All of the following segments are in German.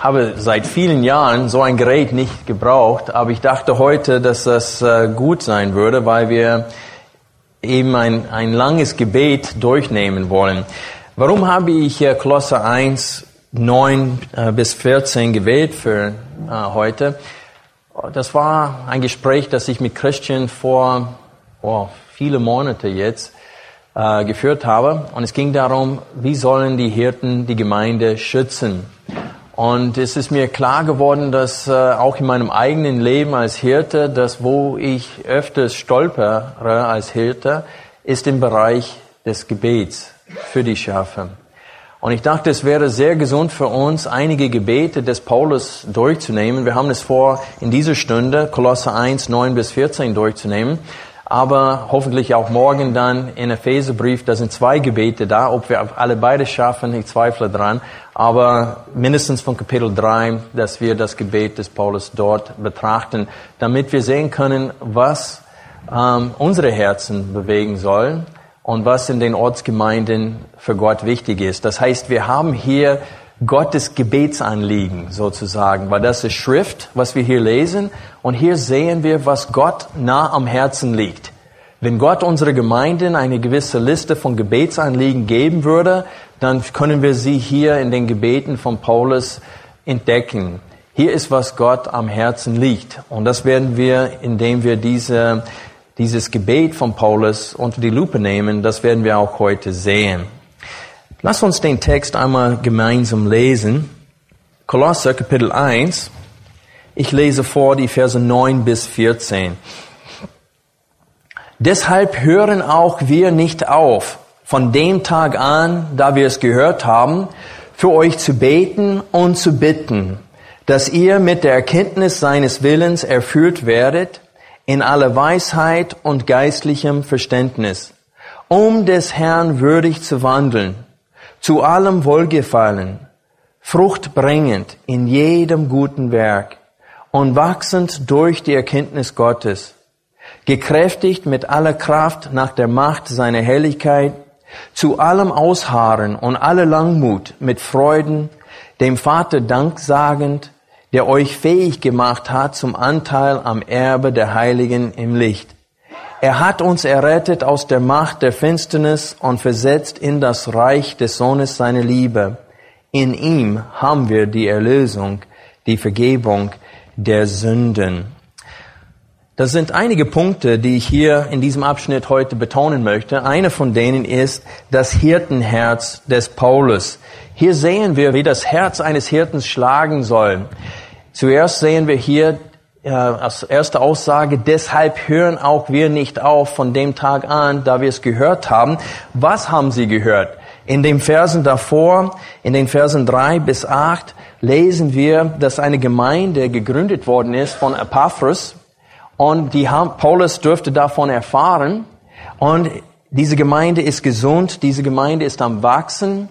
habe seit vielen Jahren so ein Gerät nicht gebraucht, aber ich dachte heute, dass das äh, gut sein würde, weil wir eben ein, ein langes Gebet durchnehmen wollen. Warum habe ich äh, Kolosser 1, 9 äh, bis 14 gewählt für heute? Das war ein Gespräch, das ich mit Christian vor oh, viele Monate jetzt äh, geführt habe. Und es ging darum, wie sollen die Hirten die Gemeinde schützen. Und es ist mir klar geworden, dass äh, auch in meinem eigenen Leben als Hirte, dass wo ich öfters stolpere als Hirte, ist im Bereich des Gebets für die Schafe. Und ich dachte, es wäre sehr gesund für uns, einige Gebete des Paulus durchzunehmen. Wir haben es vor, in dieser Stunde Kolosse 1, 9 bis 14 durchzunehmen aber hoffentlich auch morgen dann in Epheserbrief, da sind zwei Gebete da, ob wir alle beide schaffen, ich zweifle dran, aber mindestens von Kapitel 3, dass wir das Gebet des Paulus dort betrachten, damit wir sehen können, was ähm, unsere Herzen bewegen soll und was in den Ortsgemeinden für Gott wichtig ist. Das heißt, wir haben hier Gottes Gebetsanliegen sozusagen, weil das ist Schrift, was wir hier lesen. Und hier sehen wir, was Gott nah am Herzen liegt. Wenn Gott unsere Gemeinden eine gewisse Liste von Gebetsanliegen geben würde, dann können wir sie hier in den Gebeten von Paulus entdecken. Hier ist, was Gott am Herzen liegt. Und das werden wir, indem wir diese, dieses Gebet von Paulus unter die Lupe nehmen, das werden wir auch heute sehen. Lass uns den Text einmal gemeinsam lesen. Kolosser Kapitel 1. Ich lese vor die Verse 9 bis 14. Deshalb hören auch wir nicht auf, von dem Tag an, da wir es gehört haben, für euch zu beten und zu bitten, dass ihr mit der Erkenntnis seines Willens erfüllt werdet in aller Weisheit und geistlichem Verständnis, um des Herrn würdig zu wandeln zu allem Wohlgefallen, fruchtbringend in jedem guten Werk und wachsend durch die Erkenntnis Gottes, gekräftigt mit aller Kraft nach der Macht seiner Helligkeit, zu allem Ausharren und aller Langmut mit Freuden, dem Vater danksagend, der euch fähig gemacht hat zum Anteil am Erbe der Heiligen im Licht er hat uns errettet aus der Macht der Finsternis und versetzt in das Reich des Sohnes seiner Liebe. In ihm haben wir die Erlösung, die Vergebung der Sünden. Das sind einige Punkte, die ich hier in diesem Abschnitt heute betonen möchte. Eine von denen ist das Hirtenherz des Paulus. Hier sehen wir, wie das Herz eines Hirtens schlagen soll. Zuerst sehen wir hier als erste Aussage, deshalb hören auch wir nicht auf von dem Tag an, da wir es gehört haben. Was haben sie gehört? In den Versen davor, in den Versen drei bis acht, lesen wir, dass eine Gemeinde gegründet worden ist von Epaphras und die haben, Paulus dürfte davon erfahren und diese Gemeinde ist gesund, diese Gemeinde ist am Wachsen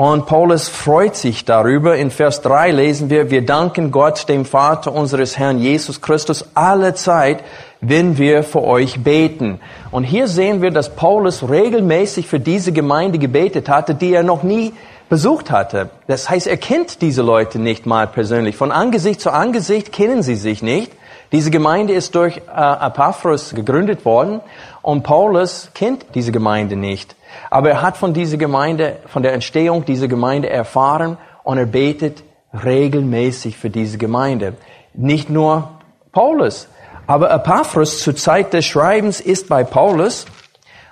und Paulus freut sich darüber. In Vers 3 lesen wir, wir danken Gott, dem Vater unseres Herrn Jesus Christus, alle Zeit, wenn wir für euch beten. Und hier sehen wir, dass Paulus regelmäßig für diese Gemeinde gebetet hatte, die er noch nie besucht hatte. Das heißt, er kennt diese Leute nicht mal persönlich. Von Angesicht zu Angesicht kennen sie sich nicht. Diese Gemeinde ist durch äh, Epaphras gegründet worden und Paulus kennt diese Gemeinde nicht. Aber er hat von dieser Gemeinde, von der Entstehung dieser Gemeinde erfahren und er betet regelmäßig für diese Gemeinde. Nicht nur Paulus, aber Epaphras zur Zeit des Schreibens ist bei Paulus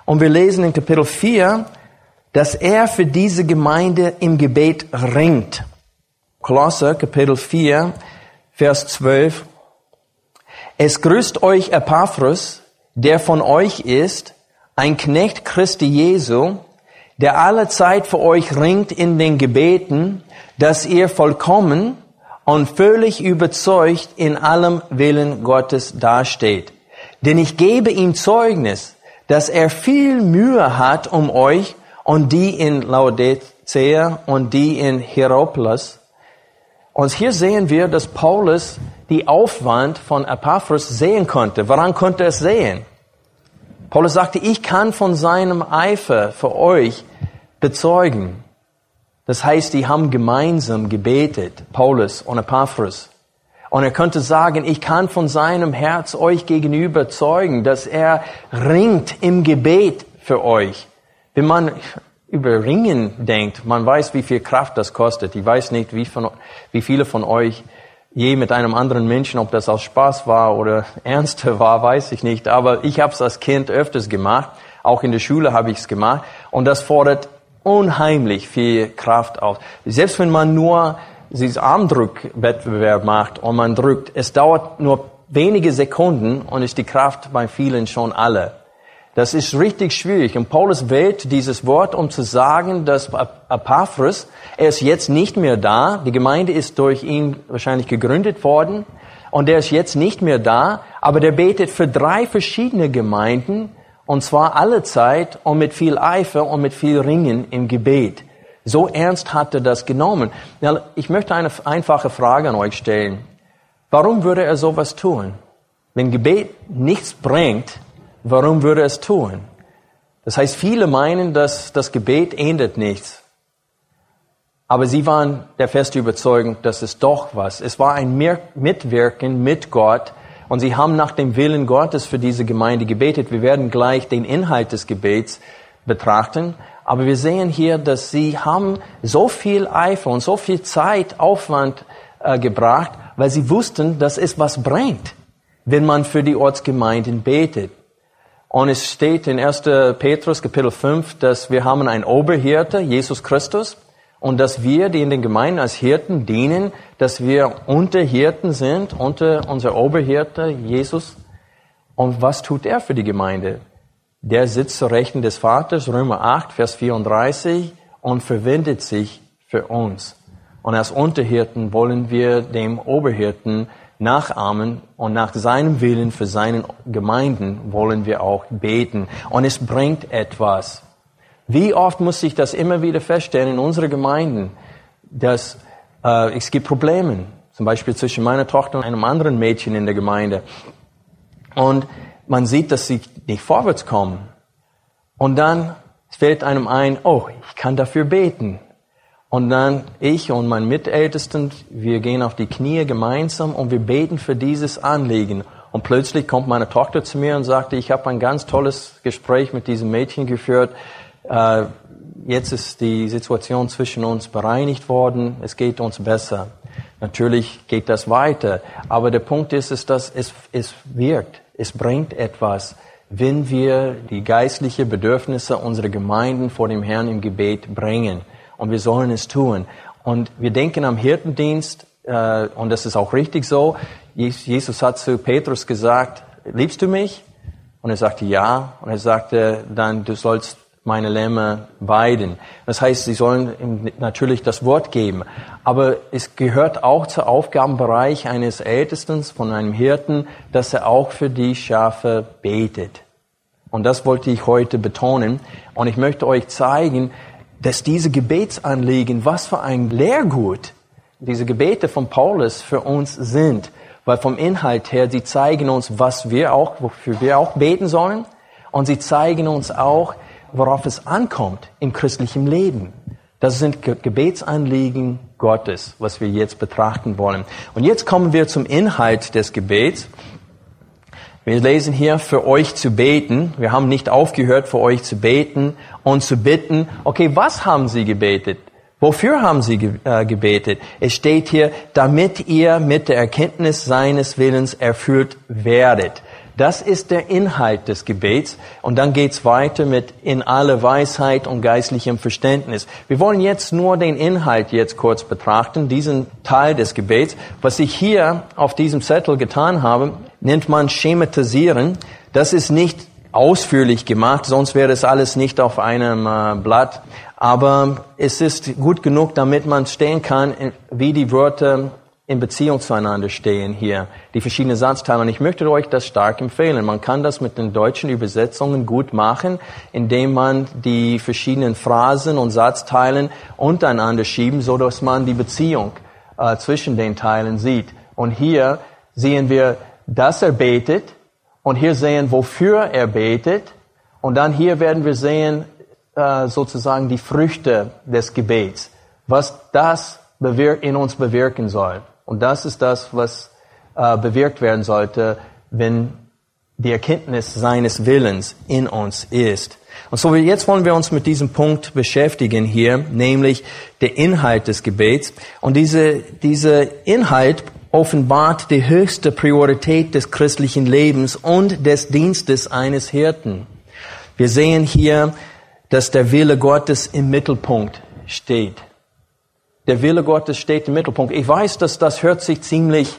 und wir lesen in Kapitel 4, dass er für diese Gemeinde im Gebet ringt. Kolosser Kapitel 4, Vers 12. Es grüßt euch Epaphras, der von euch ist, ein Knecht Christi Jesu, der alle Zeit für euch ringt in den Gebeten, dass ihr vollkommen und völlig überzeugt in allem Willen Gottes dasteht. Denn ich gebe ihm Zeugnis, dass er viel Mühe hat um euch und die in Laodicea und die in Hieropolis. Und hier sehen wir, dass Paulus die Aufwand von Epaphras sehen konnte. Woran konnte er es sehen? Paulus sagte, ich kann von seinem Eifer für euch bezeugen. Das heißt, die haben gemeinsam gebetet, Paulus und Epaphras. Und er könnte sagen, ich kann von seinem Herz euch gegenüber zeugen, dass er ringt im Gebet für euch. Wenn man über Ringen denkt, man weiß, wie viel Kraft das kostet. Ich weiß nicht, wie, von, wie viele von euch je mit einem anderen Menschen, ob das aus Spaß war oder ernster war, weiß ich nicht. Aber ich habe es als Kind öfters gemacht. Auch in der Schule habe ich es gemacht. Und das fordert unheimlich viel Kraft auf. Selbst wenn man nur dieses Armdrückwettbewerb macht und man drückt, es dauert nur wenige Sekunden und ist die Kraft bei vielen schon alle. Das ist richtig schwierig. Und Paulus wählt dieses Wort, um zu sagen, dass Epaphras, er ist jetzt nicht mehr da. Die Gemeinde ist durch ihn wahrscheinlich gegründet worden. Und er ist jetzt nicht mehr da. Aber der betet für drei verschiedene Gemeinden. Und zwar alle Zeit und mit viel Eifer und mit viel Ringen im Gebet. So ernst hat er das genommen. Ich möchte eine einfache Frage an euch stellen. Warum würde er sowas tun? Wenn Gebet nichts bringt, warum würde es tun? Das heißt, viele meinen, dass das Gebet ändert nichts. Aber sie waren der festen Überzeugung, dass es doch was. Es war ein Mitwirken mit Gott und sie haben nach dem Willen Gottes für diese Gemeinde gebetet. Wir werden gleich den Inhalt des Gebets betrachten. Aber wir sehen hier, dass sie haben so viel Eifer und so viel Zeit, Aufwand äh, gebracht, weil sie wussten, dass es was bringt, wenn man für die Ortsgemeinden betet. Und es steht in 1. Petrus Kapitel 5, dass wir haben einen Oberhirte, Jesus Christus, und dass wir, die in den Gemeinden als Hirten dienen, dass wir Unterhirten sind, unter unser Oberhirte, Jesus. Und was tut er für die Gemeinde? Der sitzt zur Rechten des Vaters, Römer 8, Vers 34, und verwendet sich für uns. Und als Unterhirten wollen wir dem Oberhirten nachahmen und nach seinem Willen für seinen Gemeinden wollen wir auch beten. Und es bringt etwas. Wie oft muss ich das immer wieder feststellen in unseren Gemeinden, dass äh, es gibt Probleme, zum Beispiel zwischen meiner Tochter und einem anderen Mädchen in der Gemeinde. Und man sieht, dass sie nicht vorwärts kommen. Und dann fällt einem ein, oh, ich kann dafür beten. Und dann ich und mein Mitältesten, wir gehen auf die Knie gemeinsam und wir beten für dieses Anliegen. Und plötzlich kommt meine Tochter zu mir und sagte, ich habe ein ganz tolles Gespräch mit diesem Mädchen geführt. Äh, jetzt ist die Situation zwischen uns bereinigt worden. Es geht uns besser. Natürlich geht das weiter. Aber der Punkt ist, ist dass es, es wirkt. Es bringt etwas, wenn wir die geistlichen Bedürfnisse unserer Gemeinden vor dem Herrn im Gebet bringen. Und wir sollen es tun. Und wir denken am Hirtendienst, äh, und das ist auch richtig so. Jesus hat zu Petrus gesagt, liebst du mich? Und er sagte ja. Und er sagte dann, du sollst meine Lämmer weiden. Das heißt, sie sollen ihm natürlich das Wort geben. Aber es gehört auch zum Aufgabenbereich eines Ältesten, von einem Hirten, dass er auch für die Schafe betet. Und das wollte ich heute betonen. Und ich möchte euch zeigen, dass diese Gebetsanliegen, was für ein Lehrgut diese Gebete von Paulus für uns sind. Weil vom Inhalt her, sie zeigen uns, was wir auch, wofür wir auch beten sollen. Und sie zeigen uns auch, worauf es ankommt im christlichen Leben. Das sind Gebetsanliegen Gottes, was wir jetzt betrachten wollen. Und jetzt kommen wir zum Inhalt des Gebets. Wir lesen hier, für euch zu beten. Wir haben nicht aufgehört, für euch zu beten und zu bitten. Okay, was haben sie gebetet? Wofür haben sie äh, gebetet? Es steht hier, damit ihr mit der Erkenntnis seines Willens erfüllt werdet. Das ist der Inhalt des Gebets. Und dann geht's weiter mit in alle Weisheit und geistlichem Verständnis. Wir wollen jetzt nur den Inhalt jetzt kurz betrachten, diesen Teil des Gebets. Was ich hier auf diesem Zettel getan habe, nennt man schematisieren. Das ist nicht ausführlich gemacht, sonst wäre es alles nicht auf einem äh, Blatt. Aber es ist gut genug, damit man stehen kann, wie die Wörter in Beziehung zueinander stehen hier, die verschiedenen Satzteile. Und ich möchte euch das stark empfehlen. Man kann das mit den deutschen Übersetzungen gut machen, indem man die verschiedenen Phrasen und Satzteilen untereinander schieben, so dass man die Beziehung äh, zwischen den Teilen sieht. Und hier sehen wir, dass er betet und hier sehen, wofür er betet. Und dann hier werden wir sehen, äh, sozusagen die Früchte des Gebets, was das in uns bewirken soll. Und das ist das, was äh, bewirkt werden sollte, wenn die Erkenntnis seines Willens in uns ist. Und so jetzt wollen wir uns mit diesem Punkt beschäftigen hier, nämlich der Inhalt des Gebets. Und diese, diese Inhalt offenbart die höchste Priorität des christlichen Lebens und des Dienstes eines Hirten. Wir sehen hier, dass der Wille Gottes im Mittelpunkt steht. Der Wille Gottes steht im Mittelpunkt. Ich weiß, dass das hört sich ziemlich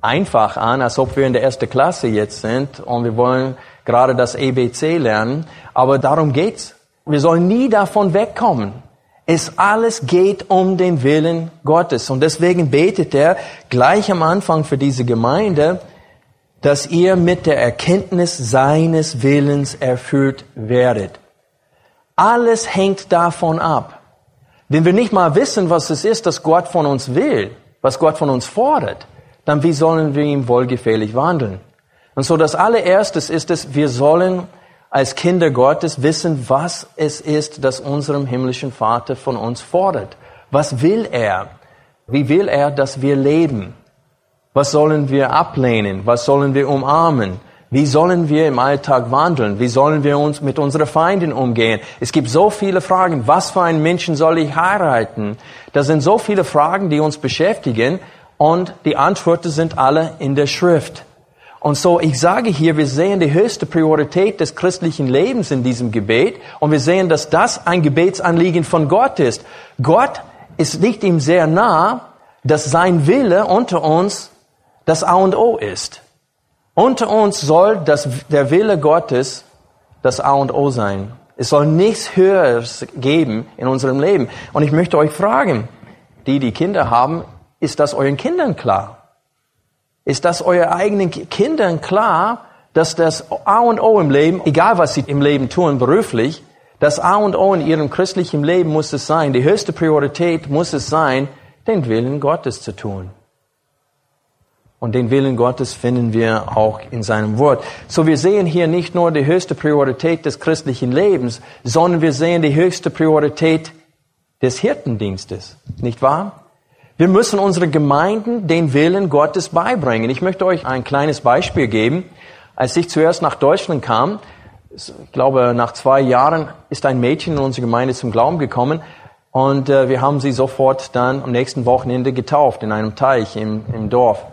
einfach an, als ob wir in der ersten Klasse jetzt sind und wir wollen gerade das EBC lernen. Aber darum geht's. Wir sollen nie davon wegkommen. Es alles geht um den Willen Gottes. Und deswegen betet er gleich am Anfang für diese Gemeinde, dass ihr mit der Erkenntnis seines Willens erfüllt werdet. Alles hängt davon ab. Wenn wir nicht mal wissen, was es ist, dass Gott von uns will, was Gott von uns fordert, dann wie sollen wir ihm wohlgefällig wandeln? Und so das allererstes ist es, wir sollen als Kinder Gottes wissen, was es ist, das unserem himmlischen Vater von uns fordert. Was will er? Wie will er, dass wir leben? Was sollen wir ablehnen? Was sollen wir umarmen? Wie sollen wir im Alltag wandeln? Wie sollen wir uns mit unseren Feinden umgehen? Es gibt so viele Fragen. Was für einen Menschen soll ich heiraten? Das sind so viele Fragen, die uns beschäftigen und die Antworten sind alle in der Schrift. Und so, ich sage hier, wir sehen die höchste Priorität des christlichen Lebens in diesem Gebet und wir sehen, dass das ein Gebetsanliegen von Gott ist. Gott ist nicht ihm sehr nah, dass sein Wille unter uns das A und O ist. Unter uns soll das, der Wille Gottes das A und O sein. Es soll nichts Höheres geben in unserem Leben. Und ich möchte euch fragen, die, die Kinder haben, ist das euren Kindern klar? Ist das euren eigenen Kindern klar, dass das A und O im Leben, egal was sie im Leben tun, beruflich, das A und O in ihrem christlichen Leben muss es sein, die höchste Priorität muss es sein, den Willen Gottes zu tun. Und den Willen Gottes finden wir auch in seinem Wort. So wir sehen hier nicht nur die höchste Priorität des christlichen Lebens, sondern wir sehen die höchste Priorität des Hirtendienstes. Nicht wahr? Wir müssen unsere Gemeinden den Willen Gottes beibringen. Ich möchte euch ein kleines Beispiel geben. Als ich zuerst nach Deutschland kam, ich glaube, nach zwei Jahren ist ein Mädchen in unsere Gemeinde zum Glauben gekommen und äh, wir haben sie sofort dann am nächsten Wochenende getauft in einem Teich im, im Dorf.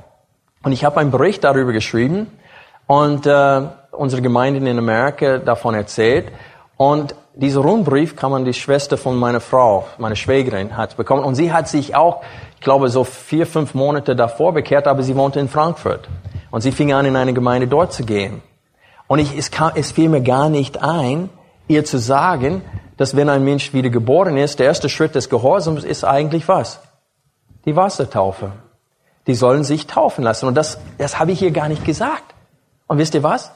Und ich habe einen Bericht darüber geschrieben und äh, unsere Gemeinde in Amerika davon erzählt. Und dieser Rundbrief kann man die Schwester von meiner Frau, meine Schwägerin, hat bekommen. Und sie hat sich auch, ich glaube, so vier, fünf Monate davor bekehrt, aber sie wohnte in Frankfurt. Und sie fing an, in eine Gemeinde dort zu gehen. Und ich, es, kam, es fiel mir gar nicht ein, ihr zu sagen, dass wenn ein Mensch wieder geboren ist, der erste Schritt des Gehorsams ist eigentlich was? Die Wassertaufe die sollen sich taufen lassen. Und das, das habe ich hier gar nicht gesagt. Und wisst ihr was?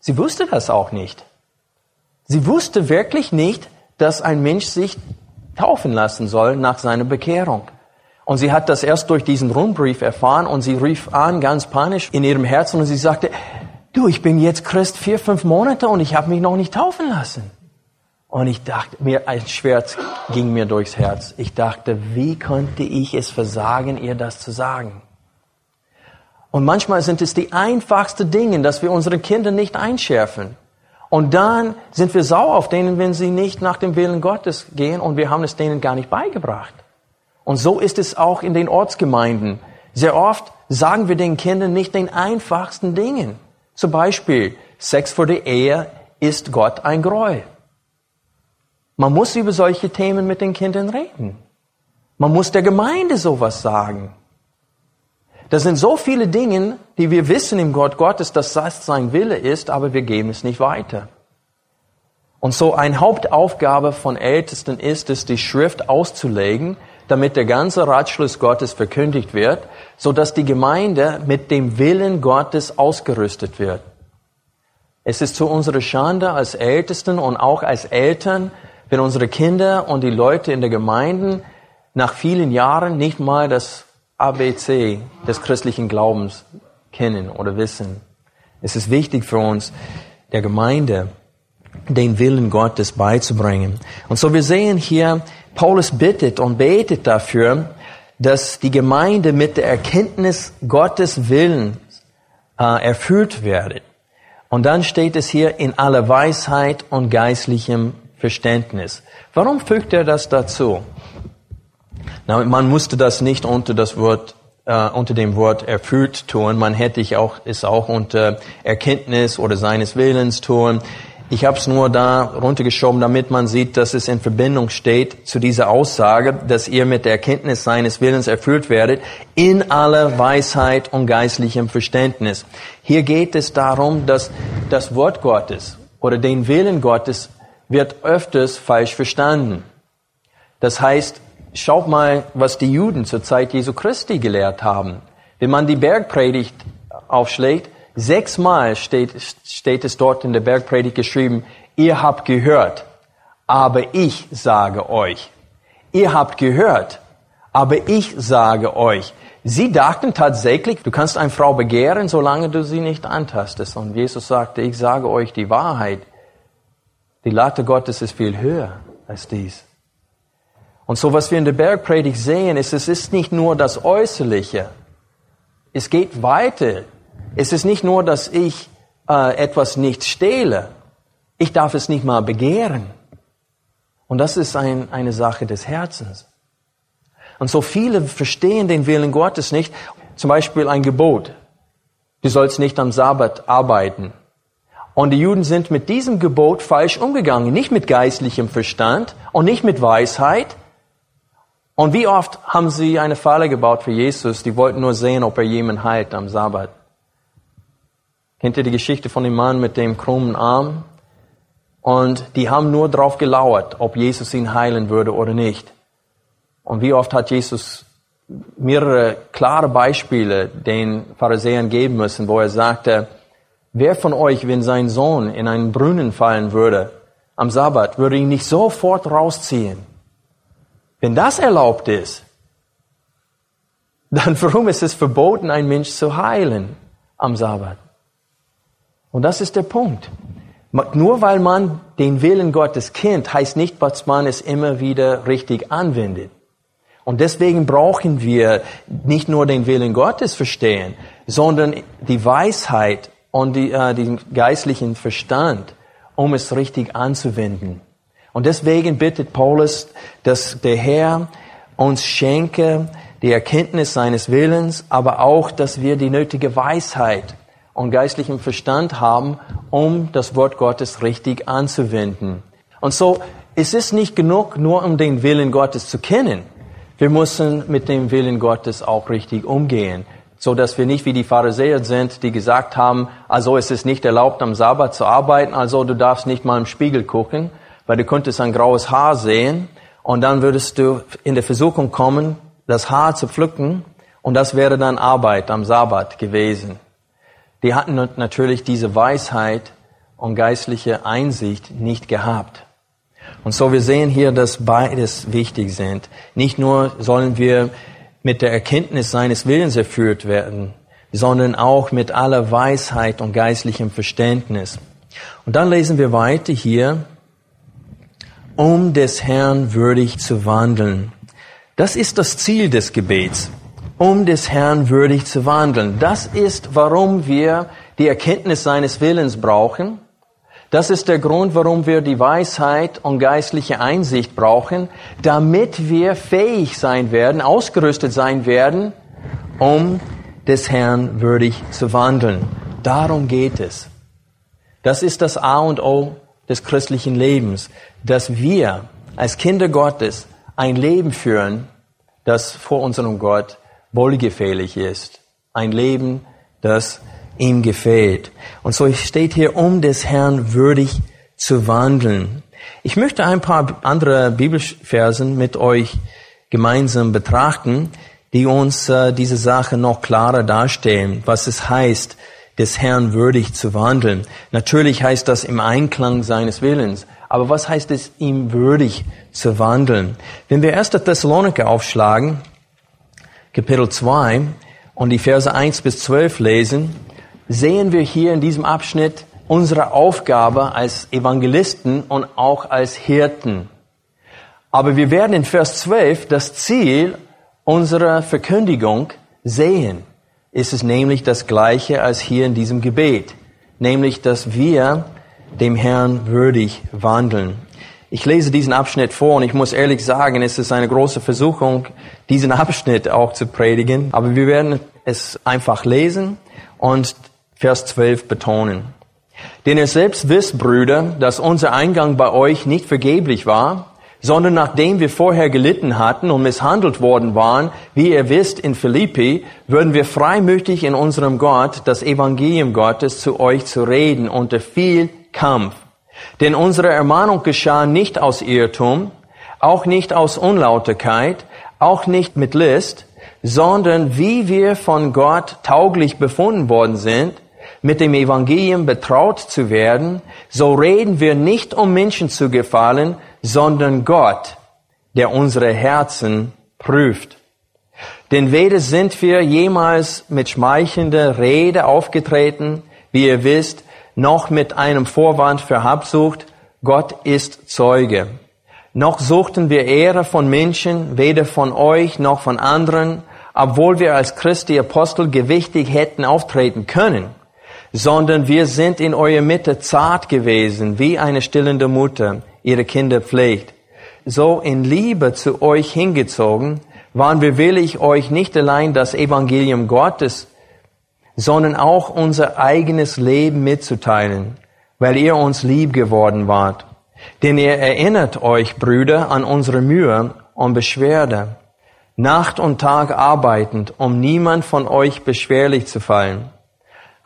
Sie wusste das auch nicht. Sie wusste wirklich nicht, dass ein Mensch sich taufen lassen soll nach seiner Bekehrung. Und sie hat das erst durch diesen Rundbrief erfahren und sie rief an, ganz panisch in ihrem Herzen und sie sagte, du, ich bin jetzt Christ vier, fünf Monate und ich habe mich noch nicht taufen lassen. Und ich dachte, mir ein Schwert ging mir durchs Herz. Ich dachte, wie konnte ich es versagen, ihr das zu sagen? Und manchmal sind es die einfachsten Dinge, dass wir unsere Kinder nicht einschärfen. Und dann sind wir sauer auf denen, wenn sie nicht nach dem Willen Gottes gehen und wir haben es denen gar nicht beigebracht. Und so ist es auch in den Ortsgemeinden. Sehr oft sagen wir den Kindern nicht den einfachsten Dingen. Zum Beispiel, Sex vor der Ehe ist Gott ein Gräuel. Man muss über solche Themen mit den Kindern reden. Man muss der Gemeinde sowas sagen. Das sind so viele Dinge, die wir wissen im Gott Gottes, dass das sein Wille ist, aber wir geben es nicht weiter. Und so eine Hauptaufgabe von Ältesten ist es, die Schrift auszulegen, damit der ganze Ratschluss Gottes verkündigt wird, so dass die Gemeinde mit dem Willen Gottes ausgerüstet wird. Es ist zu unserer Schande als Ältesten und auch als Eltern, wenn unsere Kinder und die Leute in der Gemeinde nach vielen Jahren nicht mal das ABC des christlichen Glaubens kennen oder wissen. Es ist wichtig für uns, der Gemeinde den Willen Gottes beizubringen. Und so wir sehen hier, Paulus bittet und betet dafür, dass die Gemeinde mit der Erkenntnis Gottes Willen äh, erfüllt werde. Und dann steht es hier in aller Weisheit und geistlichem Verständnis. Warum fügt er das dazu? Na, man musste das nicht unter das Wort äh, unter dem Wort erfüllt tun. Man hätte ich auch es auch unter Erkenntnis oder seines Willens tun. Ich habe es nur da runtergeschoben, damit man sieht, dass es in Verbindung steht zu dieser Aussage, dass ihr mit der Erkenntnis seines Willens erfüllt werdet, in aller Weisheit und geistlichem Verständnis. Hier geht es darum, dass das Wort Gottes oder den Willen Gottes wird öfters falsch verstanden. Das heißt, schaut mal, was die Juden zur Zeit Jesu Christi gelehrt haben. Wenn man die Bergpredigt aufschlägt, Sechsmal steht, steht es dort in der Bergpredigt geschrieben, ihr habt gehört, aber ich sage euch. Ihr habt gehört, aber ich sage euch. Sie dachten tatsächlich, du kannst eine Frau begehren, solange du sie nicht antastest. Und Jesus sagte, ich sage euch die Wahrheit. Die Latte Gottes ist viel höher als dies. Und so, was wir in der Bergpredigt sehen, ist, es ist nicht nur das Äußerliche. Es geht weiter. Es ist nicht nur, dass ich äh, etwas nicht stehle. Ich darf es nicht mal begehren. Und das ist ein, eine Sache des Herzens. Und so viele verstehen den Willen Gottes nicht. Zum Beispiel ein Gebot. Du sollst nicht am Sabbat arbeiten. Und die Juden sind mit diesem Gebot falsch umgegangen. Nicht mit geistlichem Verstand und nicht mit Weisheit. Und wie oft haben sie eine Falle gebaut für Jesus? Die wollten nur sehen, ob er jemanden heilt am Sabbat. Kennt ihr die Geschichte von dem Mann mit dem krummen Arm? Und die haben nur darauf gelauert, ob Jesus ihn heilen würde oder nicht. Und wie oft hat Jesus mehrere klare Beispiele den Pharisäern geben müssen, wo er sagte, wer von euch, wenn sein Sohn in einen Brunnen fallen würde am Sabbat, würde ihn nicht sofort rausziehen? Wenn das erlaubt ist, dann warum ist es verboten, einen Mensch zu heilen am Sabbat? Und das ist der Punkt. Nur weil man den Willen Gottes kennt, heißt nicht, dass man es immer wieder richtig anwendet. Und deswegen brauchen wir nicht nur den Willen Gottes verstehen, sondern die Weisheit und die, äh, den geistlichen Verstand, um es richtig anzuwenden. Und deswegen bittet Paulus, dass der Herr uns schenke die Erkenntnis seines Willens, aber auch, dass wir die nötige Weisheit und geistlichen Verstand haben, um das Wort Gottes richtig anzuwenden. Und so es ist nicht genug, nur um den Willen Gottes zu kennen. Wir müssen mit dem Willen Gottes auch richtig umgehen, so dass wir nicht wie die Pharisäer sind, die gesagt haben, also es ist nicht erlaubt, am Sabbat zu arbeiten, also du darfst nicht mal im Spiegel gucken, weil du könntest ein graues Haar sehen und dann würdest du in der Versuchung kommen, das Haar zu pflücken und das wäre dann Arbeit am Sabbat gewesen die hatten natürlich diese Weisheit und geistliche Einsicht nicht gehabt. Und so wir sehen hier, dass beides wichtig sind. Nicht nur sollen wir mit der Erkenntnis seines Willens erfüllt werden, sondern auch mit aller Weisheit und geistlichem Verständnis. Und dann lesen wir weiter hier, um des Herrn würdig zu wandeln. Das ist das Ziel des Gebets um des Herrn würdig zu wandeln. Das ist, warum wir die Erkenntnis seines Willens brauchen. Das ist der Grund, warum wir die Weisheit und geistliche Einsicht brauchen, damit wir fähig sein werden, ausgerüstet sein werden, um des Herrn würdig zu wandeln. Darum geht es. Das ist das A und O des christlichen Lebens, dass wir als Kinder Gottes ein Leben führen, das vor unserem Gott wohlgefällig ist. Ein Leben, das ihm gefällt. Und so steht hier, um des Herrn würdig zu wandeln. Ich möchte ein paar andere Bibelversen mit euch gemeinsam betrachten, die uns äh, diese Sache noch klarer darstellen, was es heißt, des Herrn würdig zu wandeln. Natürlich heißt das im Einklang seines Willens. Aber was heißt es, ihm würdig zu wandeln? Wenn wir 1. Thessaloniker aufschlagen, Kapitel 2 und die Verse 1 bis 12 lesen, sehen wir hier in diesem Abschnitt unsere Aufgabe als Evangelisten und auch als Hirten. Aber wir werden in Vers 12 das Ziel unserer Verkündigung sehen. Ist es nämlich das gleiche als hier in diesem Gebet, nämlich dass wir dem Herrn würdig wandeln. Ich lese diesen Abschnitt vor und ich muss ehrlich sagen, es ist eine große Versuchung, diesen Abschnitt auch zu predigen, aber wir werden es einfach lesen und Vers 12 betonen. Denn ihr selbst wisst, Brüder, dass unser Eingang bei euch nicht vergeblich war, sondern nachdem wir vorher gelitten hatten und misshandelt worden waren, wie ihr wisst in Philippi, würden wir freimütig in unserem Gott das Evangelium Gottes zu euch zu reden unter viel Kampf. Denn unsere Ermahnung geschah nicht aus Irrtum, auch nicht aus Unlauterkeit, auch nicht mit List, sondern wie wir von Gott tauglich befunden worden sind, mit dem Evangelium betraut zu werden, so reden wir nicht, um Menschen zu gefallen, sondern Gott, der unsere Herzen prüft. Denn weder sind wir jemals mit schmeichelnder Rede aufgetreten, wie ihr wisst, noch mit einem Vorwand für Habsucht, Gott ist Zeuge. Noch suchten wir Ehre von Menschen, weder von euch noch von anderen, obwohl wir als Christi Apostel gewichtig hätten auftreten können sondern wir sind in eurer Mitte zart gewesen, wie eine stillende Mutter ihre Kinder pflegt. So in Liebe zu euch hingezogen, waren wir willig, euch nicht allein das Evangelium Gottes, sondern auch unser eigenes Leben mitzuteilen, weil ihr uns lieb geworden wart. Denn ihr erinnert euch, Brüder, an unsere Mühe und Beschwerde, Nacht und Tag arbeitend, um niemand von euch beschwerlich zu fallen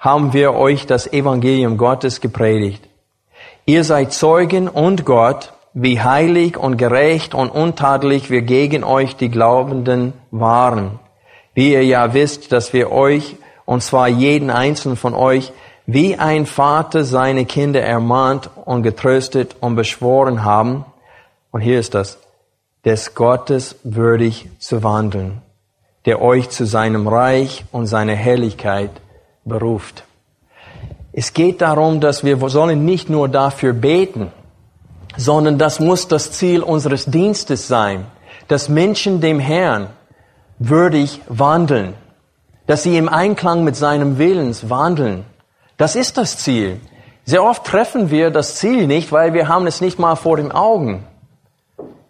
haben wir euch das Evangelium Gottes gepredigt. Ihr seid Zeugen und Gott, wie heilig und gerecht und untadelig wir gegen euch die Glaubenden waren. Wie ihr ja wisst, dass wir euch, und zwar jeden einzelnen von euch, wie ein Vater seine Kinder ermahnt und getröstet und beschworen haben. Und hier ist das, des Gottes würdig zu wandeln, der euch zu seinem Reich und seiner Herrlichkeit beruft. Es geht darum, dass wir sollen nicht nur dafür beten, sondern das muss das Ziel unseres Dienstes sein, dass Menschen dem Herrn würdig wandeln, dass sie im Einklang mit seinem Willens wandeln. Das ist das Ziel. Sehr oft treffen wir das Ziel nicht, weil wir haben es nicht mal vor den Augen.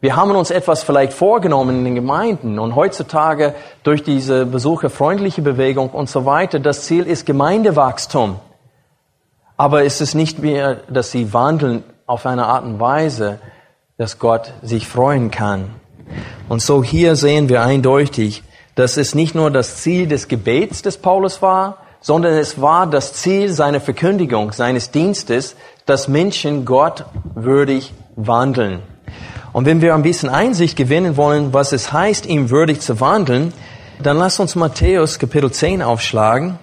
Wir haben uns etwas vielleicht vorgenommen in den Gemeinden und heutzutage durch diese besucherfreundliche Bewegung und so weiter, das Ziel ist Gemeindewachstum. Aber es ist nicht mehr, dass sie wandeln auf eine Art und Weise, dass Gott sich freuen kann. Und so hier sehen wir eindeutig, dass es nicht nur das Ziel des Gebets des Paulus war, sondern es war das Ziel seiner Verkündigung, seines Dienstes, dass Menschen Gott würdig wandeln. Und wenn wir ein bisschen Einsicht gewinnen wollen, was es heißt, ihm würdig zu wandeln, dann lass uns Matthäus Kapitel 10 aufschlagen.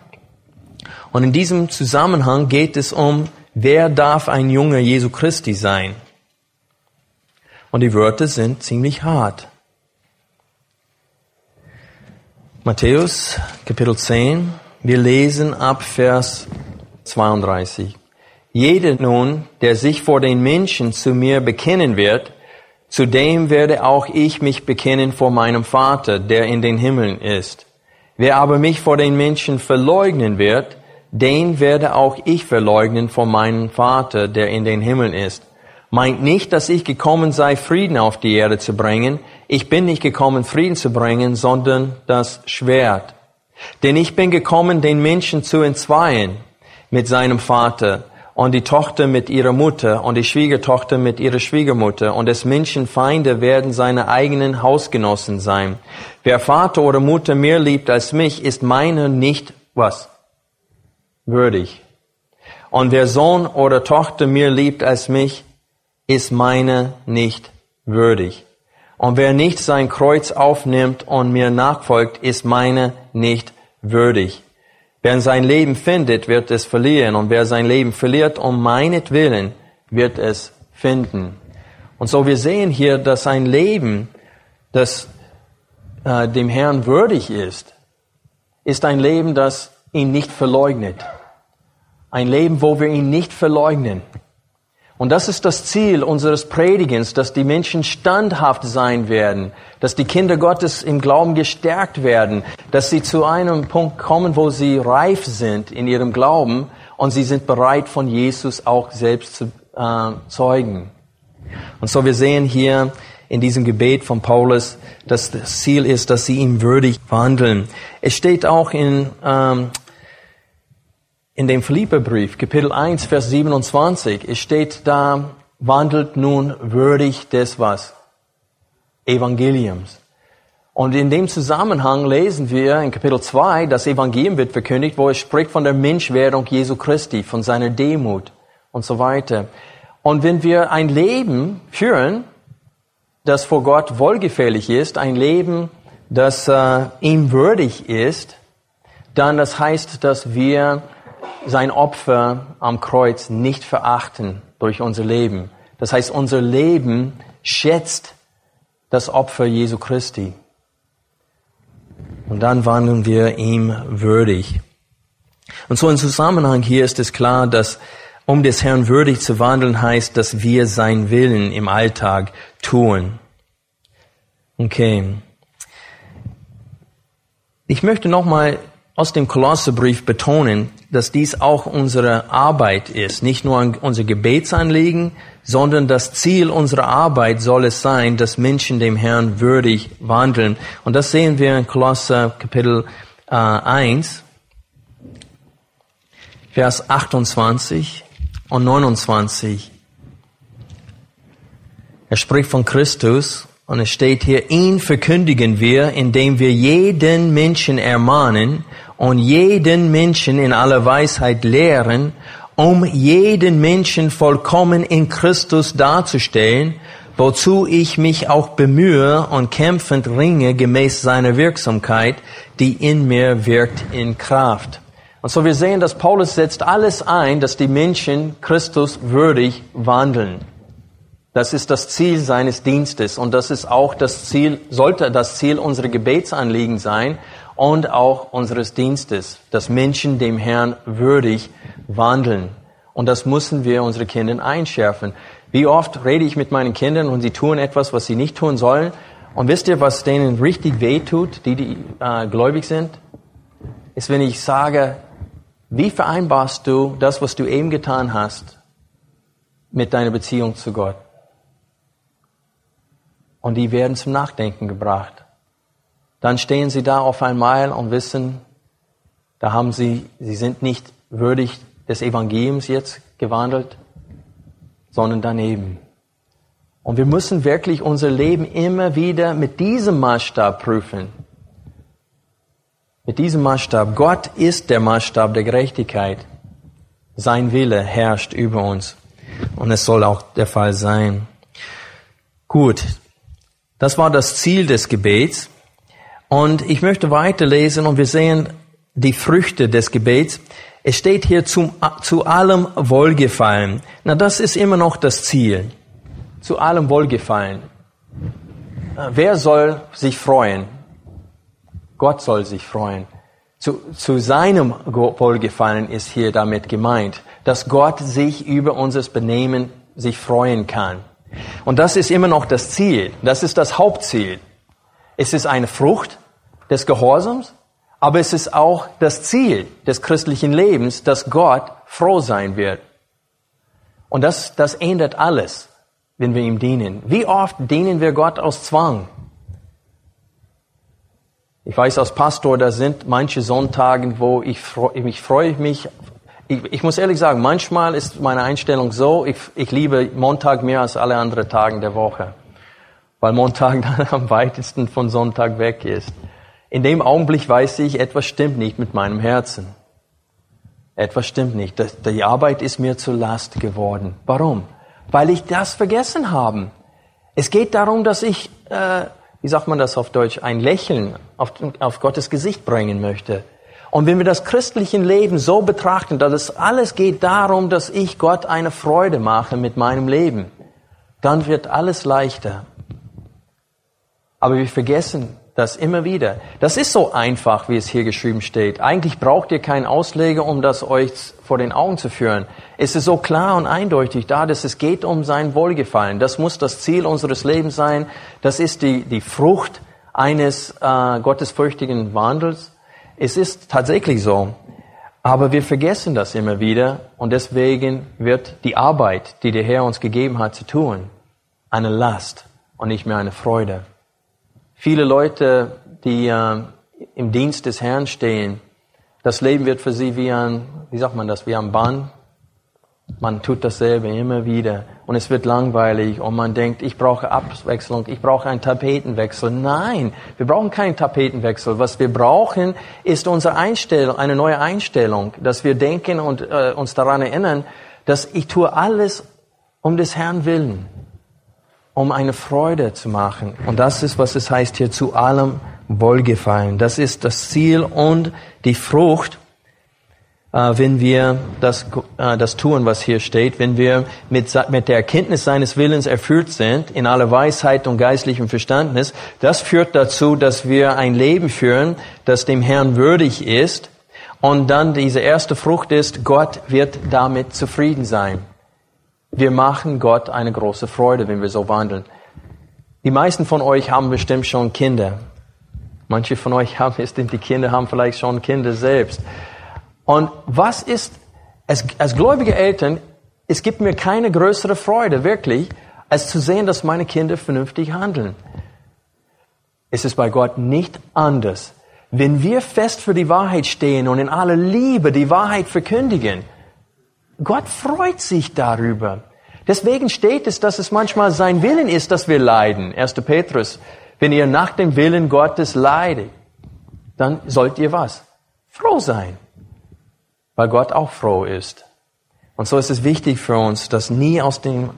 Und in diesem Zusammenhang geht es um, wer darf ein Junge Jesu Christi sein? Und die Wörter sind ziemlich hart. Matthäus Kapitel 10, wir lesen ab Vers 32. Jeder nun, der sich vor den Menschen zu mir bekennen wird, Zudem werde auch ich mich bekennen vor meinem Vater, der in den Himmeln ist. Wer aber mich vor den Menschen verleugnen wird, den werde auch ich verleugnen vor meinem Vater, der in den Himmeln ist. Meint nicht, dass ich gekommen sei, Frieden auf die Erde zu bringen. Ich bin nicht gekommen, Frieden zu bringen, sondern das Schwert. Denn ich bin gekommen, den Menschen zu entzweien mit seinem Vater und die Tochter mit ihrer Mutter und die Schwiegertochter mit ihrer Schwiegermutter und des Menschen Feinde werden seine eigenen Hausgenossen sein. Wer Vater oder Mutter mehr liebt als mich, ist meiner nicht was? Würdig. Und wer Sohn oder Tochter mehr liebt als mich, ist meine nicht würdig. Und wer nicht sein Kreuz aufnimmt und mir nachfolgt, ist meine nicht würdig. Wer sein Leben findet, wird es verlieren. Und wer sein Leben verliert, um meinetwillen, wird es finden. Und so wir sehen hier, dass ein Leben, das äh, dem Herrn würdig ist, ist ein Leben, das ihn nicht verleugnet. Ein Leben, wo wir ihn nicht verleugnen. Und das ist das Ziel unseres Predigens, dass die Menschen standhaft sein werden, dass die Kinder Gottes im Glauben gestärkt werden, dass sie zu einem Punkt kommen, wo sie reif sind in ihrem Glauben und sie sind bereit, von Jesus auch selbst zu äh, zeugen. Und so wir sehen hier in diesem Gebet von Paulus, dass das Ziel ist, dass sie ihm würdig wandeln. Es steht auch in ähm, in dem Philipperbrief, Kapitel 1, Vers 27, es steht da, wandelt nun würdig des was? Evangeliums. Und in dem Zusammenhang lesen wir in Kapitel 2, das Evangelium wird verkündigt, wo es spricht von der Menschwerdung Jesu Christi, von seiner Demut und so weiter. Und wenn wir ein Leben führen, das vor Gott wohlgefällig ist, ein Leben, das äh, ihm würdig ist, dann das heißt, dass wir sein Opfer am Kreuz nicht verachten durch unser Leben. Das heißt, unser Leben schätzt das Opfer Jesu Christi. Und dann wandeln wir ihm würdig. Und so im Zusammenhang hier ist es klar, dass um des Herrn würdig zu wandeln heißt, dass wir sein Willen im Alltag tun. Okay. Ich möchte nochmal aus dem Kolosserbrief betonen, dass dies auch unsere Arbeit ist, nicht nur unser Gebetsanliegen, sondern das Ziel unserer Arbeit soll es sein, dass Menschen dem Herrn würdig wandeln. Und das sehen wir in Kolosser Kapitel äh, 1, Vers 28 und 29. Er spricht von Christus und es steht hier, ihn verkündigen wir, indem wir jeden Menschen ermahnen und jeden Menschen in aller Weisheit lehren, um jeden Menschen vollkommen in Christus darzustellen, wozu ich mich auch bemühe und kämpfend ringe gemäß seiner Wirksamkeit, die in mir wirkt in Kraft. Und so wir sehen, dass Paulus setzt alles ein, dass die Menschen Christus würdig wandeln. Das ist das Ziel seines Dienstes und das ist auch das Ziel, sollte das Ziel unserer Gebetsanliegen sein und auch unseres Dienstes, dass Menschen dem Herrn würdig wandeln. Und das müssen wir unsere Kinder einschärfen. Wie oft rede ich mit meinen Kindern und sie tun etwas, was sie nicht tun sollen. Und wisst ihr, was denen richtig weh tut, die, die äh, gläubig sind? Ist, wenn ich sage, wie vereinbarst du das, was du eben getan hast, mit deiner Beziehung zu Gott? Und die werden zum Nachdenken gebracht dann stehen sie da auf einmal und wissen, da haben sie, sie sind nicht würdig des Evangeliums jetzt gewandelt, sondern daneben. Und wir müssen wirklich unser Leben immer wieder mit diesem Maßstab prüfen. Mit diesem Maßstab. Gott ist der Maßstab der Gerechtigkeit. Sein Wille herrscht über uns. Und es soll auch der Fall sein. Gut. Das war das Ziel des Gebets. Und ich möchte weiterlesen und wir sehen die Früchte des Gebets. Es steht hier zum, zu allem Wohlgefallen. Na, das ist immer noch das Ziel. Zu allem Wohlgefallen. Wer soll sich freuen? Gott soll sich freuen. Zu, zu seinem Wohlgefallen ist hier damit gemeint, dass Gott sich über unser Benehmen sich freuen kann. Und das ist immer noch das Ziel. Das ist das Hauptziel. Es ist eine Frucht des Gehorsams, aber es ist auch das Ziel des christlichen Lebens, dass Gott froh sein wird. Und das, das ändert alles, wenn wir ihm dienen. Wie oft dienen wir Gott aus Zwang? Ich weiß als Pastor, da sind manche Sonntage, wo ich, ich freue mich. Ich, ich, muss ehrlich sagen, manchmal ist meine Einstellung so, ich, ich liebe Montag mehr als alle anderen Tage der Woche weil Montag dann am weitesten von Sonntag weg ist. In dem Augenblick weiß ich, etwas stimmt nicht mit meinem Herzen. Etwas stimmt nicht. Die Arbeit ist mir zur Last geworden. Warum? Weil ich das vergessen habe. Es geht darum, dass ich, äh, wie sagt man das auf Deutsch, ein Lächeln auf, auf Gottes Gesicht bringen möchte. Und wenn wir das christliche Leben so betrachten, dass es alles geht darum, dass ich Gott eine Freude mache mit meinem Leben, dann wird alles leichter. Aber wir vergessen das immer wieder. Das ist so einfach, wie es hier geschrieben steht. Eigentlich braucht ihr keinen Ausleger, um das euch vor den Augen zu führen. Es ist so klar und eindeutig da, dass es geht um sein Wohlgefallen. Das muss das Ziel unseres Lebens sein. Das ist die, die Frucht eines äh, gottesfürchtigen Wandels. Es ist tatsächlich so. Aber wir vergessen das immer wieder und deswegen wird die Arbeit, die der Herr uns gegeben hat zu tun, eine Last und nicht mehr eine Freude. Viele Leute, die äh, im Dienst des Herrn stehen, das Leben wird für sie wie ein, wie sagt man das, wie ein Bahn. Man tut dasselbe immer wieder und es wird langweilig und man denkt, ich brauche Abwechslung, ich brauche einen Tapetenwechsel. Nein, wir brauchen keinen Tapetenwechsel. Was wir brauchen, ist unsere Einstellung, eine neue Einstellung, dass wir denken und äh, uns daran erinnern, dass ich tue alles um des Herrn willen um eine Freude zu machen. Und das ist, was es heißt hier, zu allem Wohlgefallen. Das ist das Ziel und die Frucht, wenn wir das, äh, das tun, was hier steht, wenn wir mit, mit der Erkenntnis seines Willens erfüllt sind, in aller Weisheit und geistlichem Verständnis, das führt dazu, dass wir ein Leben führen, das dem Herrn würdig ist. Und dann diese erste Frucht ist, Gott wird damit zufrieden sein. Wir machen Gott eine große Freude, wenn wir so wandeln. Die meisten von euch haben bestimmt schon Kinder. Manche von euch haben die Kinder haben vielleicht schon Kinder selbst. Und was ist, als, als gläubige Eltern, es gibt mir keine größere Freude, wirklich, als zu sehen, dass meine Kinder vernünftig handeln. Es ist bei Gott nicht anders. Wenn wir fest für die Wahrheit stehen und in aller Liebe die Wahrheit verkündigen, Gott freut sich darüber. Deswegen steht es, dass es manchmal sein Willen ist, dass wir leiden. 1. Petrus, wenn ihr nach dem Willen Gottes leidet, dann sollt ihr was? Froh sein. Weil Gott auch froh ist. Und so ist es wichtig für uns, das nie aus den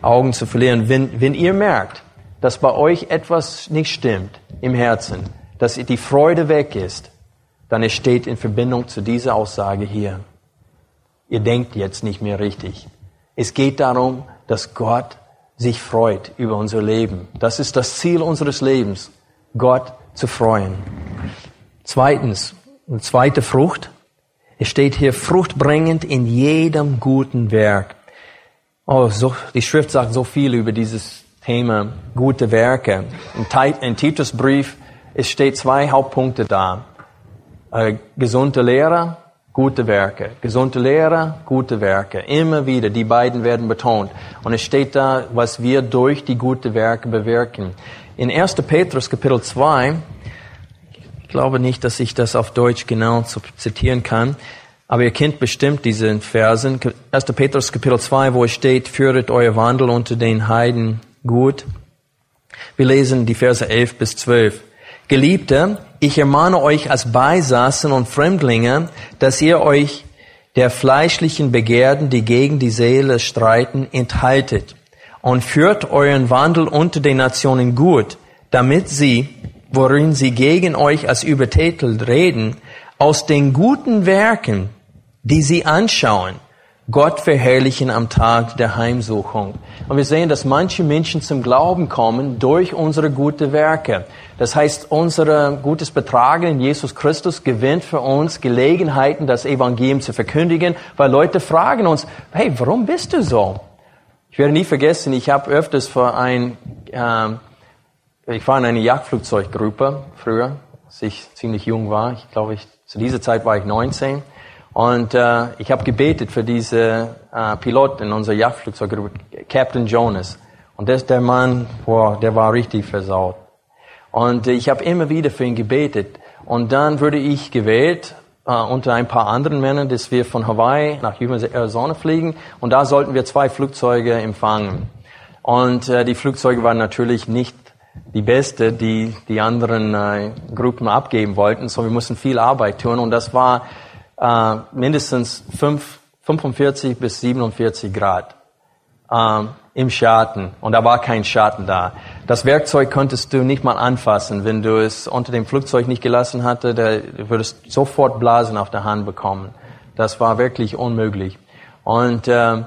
Augen zu verlieren. Wenn, wenn ihr merkt, dass bei euch etwas nicht stimmt im Herzen, dass die Freude weg ist, dann es steht in Verbindung zu dieser Aussage hier ihr denkt jetzt nicht mehr richtig. Es geht darum, dass Gott sich freut über unser Leben. Das ist das Ziel unseres Lebens, Gott zu freuen. Zweitens, eine zweite Frucht. Es steht hier fruchtbringend in jedem guten Werk. Oh, so, die Schrift sagt so viel über dieses Thema gute Werke. Im Titusbrief, es steht zwei Hauptpunkte da. Äh, gesunde Lehre gute Werke. Gesunde Lehre, gute Werke. Immer wieder, die beiden werden betont. Und es steht da, was wir durch die gute Werke bewirken. In 1. Petrus Kapitel 2, ich glaube nicht, dass ich das auf Deutsch genau zitieren kann, aber ihr kennt bestimmt diese Versen. 1. Petrus Kapitel 2, wo es steht, führet euer Wandel unter den Heiden gut. Wir lesen die Verse 11 bis 12. Geliebte, ich ermahne euch als Beisassen und Fremdlinge, dass ihr euch der fleischlichen Begehrten, die gegen die Seele streiten, enthaltet und führt euren Wandel unter den Nationen gut, damit sie, worin sie gegen euch als übertätelt reden, aus den guten Werken, die sie anschauen, Gott verherrlichen am Tag der Heimsuchung. Und wir sehen, dass manche Menschen zum Glauben kommen durch unsere gute Werke. Das heißt, unser gutes Betragen in Jesus Christus gewinnt für uns Gelegenheiten, das Evangelium zu verkündigen, weil Leute fragen uns, hey, warum bist du so? Ich werde nie vergessen, ich habe öfters vor ein, äh, ich war in einer Jagdflugzeuggruppe früher, als ich ziemlich jung war. Ich glaube, ich, zu dieser Zeit war ich 19. Und äh, ich habe gebetet für diese äh, Pilot in unserer Jagdflugzeuggruppe, Captain Jonas. Und das, der Mann, boah, der war richtig versaut. Und ich habe immer wieder für ihn gebetet. Und dann wurde ich gewählt äh, unter ein paar anderen Männern, dass wir von Hawaii nach Arizona fliegen. Und da sollten wir zwei Flugzeuge empfangen. Und äh, die Flugzeuge waren natürlich nicht die beste, die die anderen äh, Gruppen abgeben wollten. So wir mussten viel Arbeit tun. Und das war äh, mindestens 5, 45 bis 47 Grad. ähm, im Schatten und da war kein Schatten da. Das Werkzeug konntest du nicht mal anfassen. Wenn du es unter dem Flugzeug nicht gelassen hatte, da würdest sofort Blasen auf der Hand bekommen. Das war wirklich unmöglich. Und äh,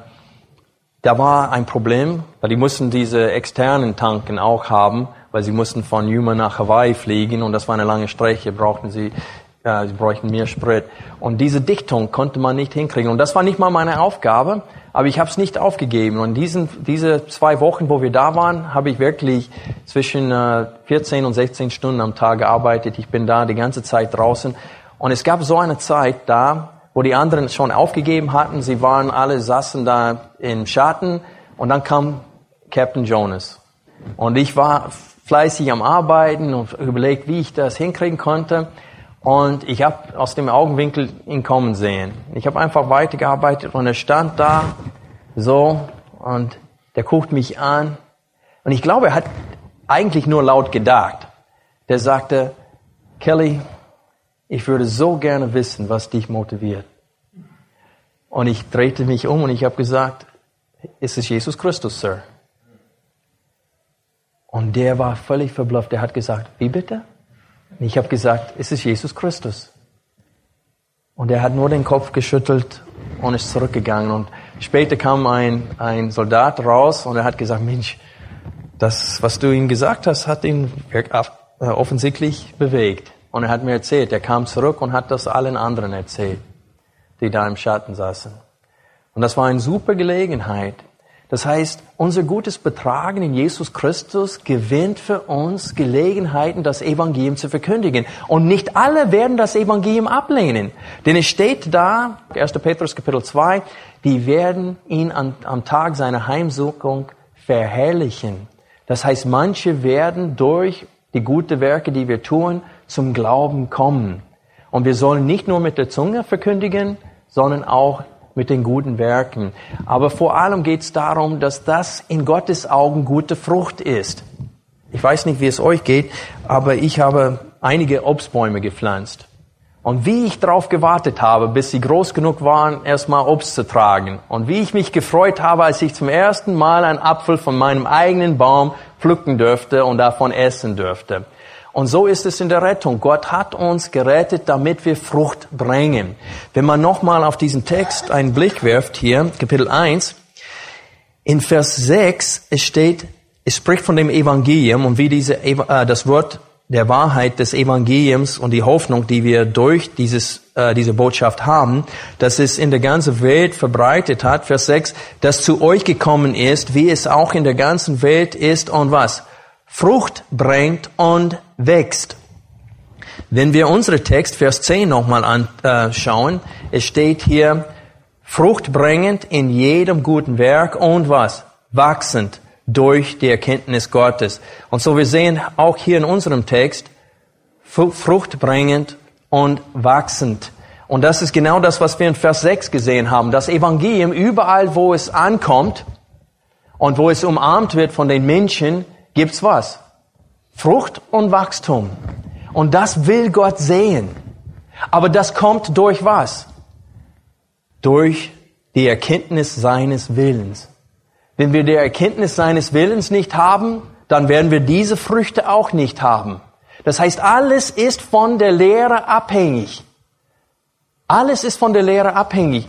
da war ein Problem, weil die mussten diese externen Tanken auch haben, weil sie mussten von Yuma nach Hawaii fliegen und das war eine lange Strecke, brauchten sie, äh, sie bräuchten mehr Sprit. Und diese Dichtung konnte man nicht hinkriegen. Und das war nicht mal meine Aufgabe, aber ich habe es nicht aufgegeben. Und diesen, diese zwei Wochen, wo wir da waren, habe ich wirklich zwischen äh, 14 und 16 Stunden am Tag gearbeitet. Ich bin da die ganze Zeit draußen. Und es gab so eine Zeit da, wo die anderen schon aufgegeben hatten. Sie waren alle, saßen da im Schatten und dann kam Captain Jonas. Und ich war fleißig am Arbeiten und überlegt, wie ich das hinkriegen konnte. Und ich habe aus dem Augenwinkel ihn kommen sehen. Ich habe einfach weitergearbeitet und er stand da so und der guckt mich an. Und ich glaube, er hat eigentlich nur laut gedacht. Der sagte, Kelly, ich würde so gerne wissen, was dich motiviert. Und ich drehte mich um und ich habe gesagt, ist es Jesus Christus, Sir? Und der war völlig verblüfft. Der hat gesagt, wie bitte? Und ich habe gesagt, es ist Jesus Christus. Und er hat nur den Kopf geschüttelt und ist zurückgegangen. Und später kam ein, ein Soldat raus und er hat gesagt, Mensch, das, was du ihm gesagt hast, hat ihn äh, offensichtlich bewegt. Und er hat mir erzählt, er kam zurück und hat das allen anderen erzählt, die da im Schatten saßen. Und das war eine super Gelegenheit. Das heißt, unser gutes Betragen in Jesus Christus gewinnt für uns Gelegenheiten, das Evangelium zu verkündigen. Und nicht alle werden das Evangelium ablehnen. Denn es steht da, 1. Petrus Kapitel 2, die werden ihn am, am Tag seiner Heimsuchung verherrlichen. Das heißt, manche werden durch die guten Werke, die wir tun, zum Glauben kommen. Und wir sollen nicht nur mit der Zunge verkündigen, sondern auch mit den guten Werken. Aber vor allem geht es darum, dass das in Gottes Augen gute Frucht ist. Ich weiß nicht, wie es euch geht, aber ich habe einige Obstbäume gepflanzt. Und wie ich darauf gewartet habe, bis sie groß genug waren, erstmal Obst zu tragen. Und wie ich mich gefreut habe, als ich zum ersten Mal einen Apfel von meinem eigenen Baum pflücken dürfte und davon essen dürfte. Und so ist es in der Rettung. Gott hat uns gerettet, damit wir Frucht bringen. Wenn man nochmal auf diesen Text einen Blick wirft, hier, Kapitel 1, in Vers 6, es steht, es spricht von dem Evangelium und wie diese, äh, das Wort der Wahrheit des Evangeliums und die Hoffnung, die wir durch dieses, äh, diese Botschaft haben, dass es in der ganzen Welt verbreitet hat. Vers 6, das zu euch gekommen ist, wie es auch in der ganzen Welt ist und was? Frucht bringt und wächst. Wenn wir unsere Text, Vers 10 nochmal anschauen, es steht hier, fruchtbringend in jedem guten Werk und was? Wachsend durch die Erkenntnis Gottes. Und so wir sehen auch hier in unserem Text, fruchtbringend und wachsend. Und das ist genau das, was wir in Vers 6 gesehen haben. Das Evangelium, überall wo es ankommt und wo es umarmt wird von den Menschen, gibt's was? Frucht und Wachstum. Und das will Gott sehen. Aber das kommt durch was? Durch die Erkenntnis seines Willens. Wenn wir die Erkenntnis seines Willens nicht haben, dann werden wir diese Früchte auch nicht haben. Das heißt, alles ist von der Lehre abhängig. Alles ist von der Lehre abhängig.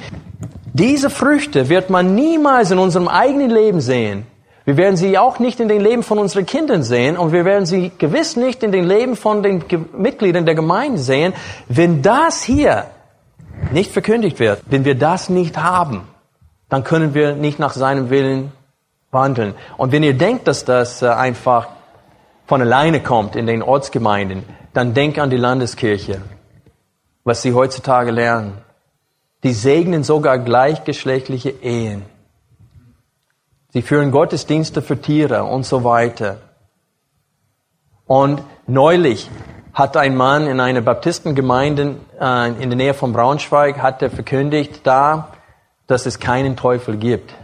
Diese Früchte wird man niemals in unserem eigenen Leben sehen, wir werden sie auch nicht in den Leben von unseren Kindern sehen und wir werden sie gewiss nicht in den Leben von den Mitgliedern der Gemeinde sehen, wenn das hier nicht verkündigt wird, wenn wir das nicht haben, dann können wir nicht nach seinem Willen wandeln. Und wenn ihr denkt, dass das äh, einfach von alleine kommt in den Ortsgemeinden, dann denkt an die Landeskirche, was sie heutzutage lernen. Die segnen sogar gleichgeschlechtliche Ehen. Sie führen Gottesdienste für Tiere und so weiter. Und neulich hat ein Mann in einer Baptistengemeinde äh, in der Nähe von Braunschweig hat er verkündigt da, dass es keinen Teufel gibt.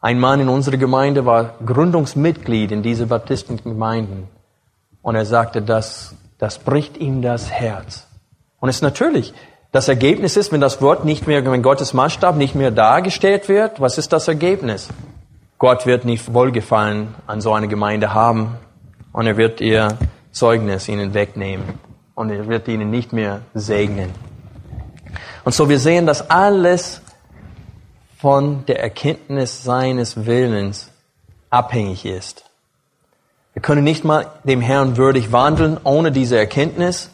Ein Mann in unserer Gemeinde war Gründungsmitglied in dieser Baptistengemeinden. Und er sagte, das, das bricht ihm das Herz. Und es ist natürlich, das Ergebnis ist, wenn das Wort nicht mehr, wenn Gottes Maßstab nicht mehr dargestellt wird, was ist das Ergebnis? Gott wird nicht Wohlgefallen an so einer Gemeinde haben und er wird ihr Zeugnis ihnen wegnehmen und er wird ihnen nicht mehr segnen. Und so wir sehen, dass alles von der Erkenntnis seines Willens abhängig ist. Wir können nicht mal dem Herrn würdig wandeln ohne diese Erkenntnis.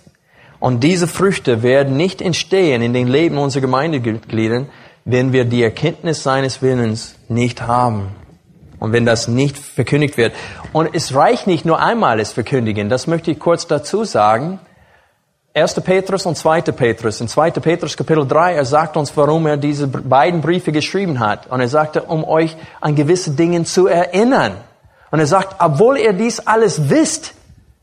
Und diese Früchte werden nicht entstehen in den Leben unserer Gemeindeglieder, wenn wir die Erkenntnis seines Willens nicht haben. Und wenn das nicht verkündigt wird. Und es reicht nicht nur einmal es verkündigen. Das möchte ich kurz dazu sagen. 1. Petrus und 2. Petrus. In 2. Petrus Kapitel 3, er sagt uns, warum er diese beiden Briefe geschrieben hat. Und er sagte, um euch an gewisse Dinge zu erinnern. Und er sagt, obwohl ihr dies alles wisst,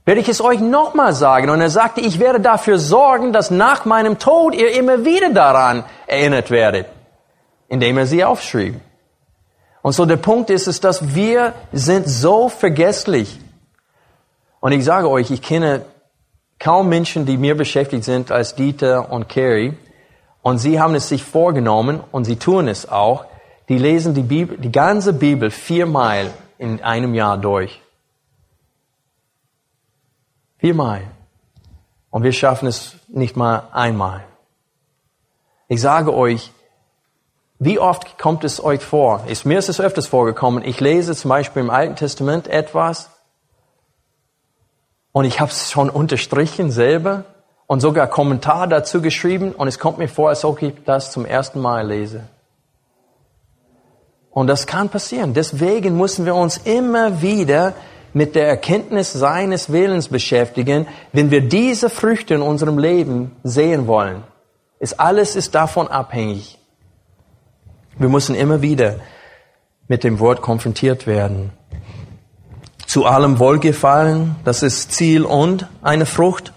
werde ich es euch nochmal sagen. Und er sagte, ich werde dafür sorgen, dass nach meinem Tod ihr immer wieder daran erinnert werdet, indem er sie aufschrieb. Und so der Punkt ist, ist, dass wir sind so vergesslich. Und ich sage euch, ich kenne kaum Menschen, die mir beschäftigt sind als Dieter und Carrie. Und sie haben es sich vorgenommen und sie tun es auch. Die lesen die Bibel, die ganze Bibel viermal in einem Jahr durch. Viermal. Und wir schaffen es nicht mal einmal. Ich sage euch, wie oft kommt es euch vor? Ist, mir ist es öfters vorgekommen. Ich lese zum Beispiel im Alten Testament etwas und ich habe es schon unterstrichen selber und sogar Kommentar dazu geschrieben und es kommt mir vor, als ob ich das zum ersten Mal lese. Und das kann passieren. Deswegen müssen wir uns immer wieder mit der Erkenntnis seines Willens beschäftigen, wenn wir diese Früchte in unserem Leben sehen wollen. Ist alles ist davon abhängig. Wir müssen immer wieder mit dem Wort konfrontiert werden. Zu allem Wohlgefallen, das ist Ziel und eine Frucht.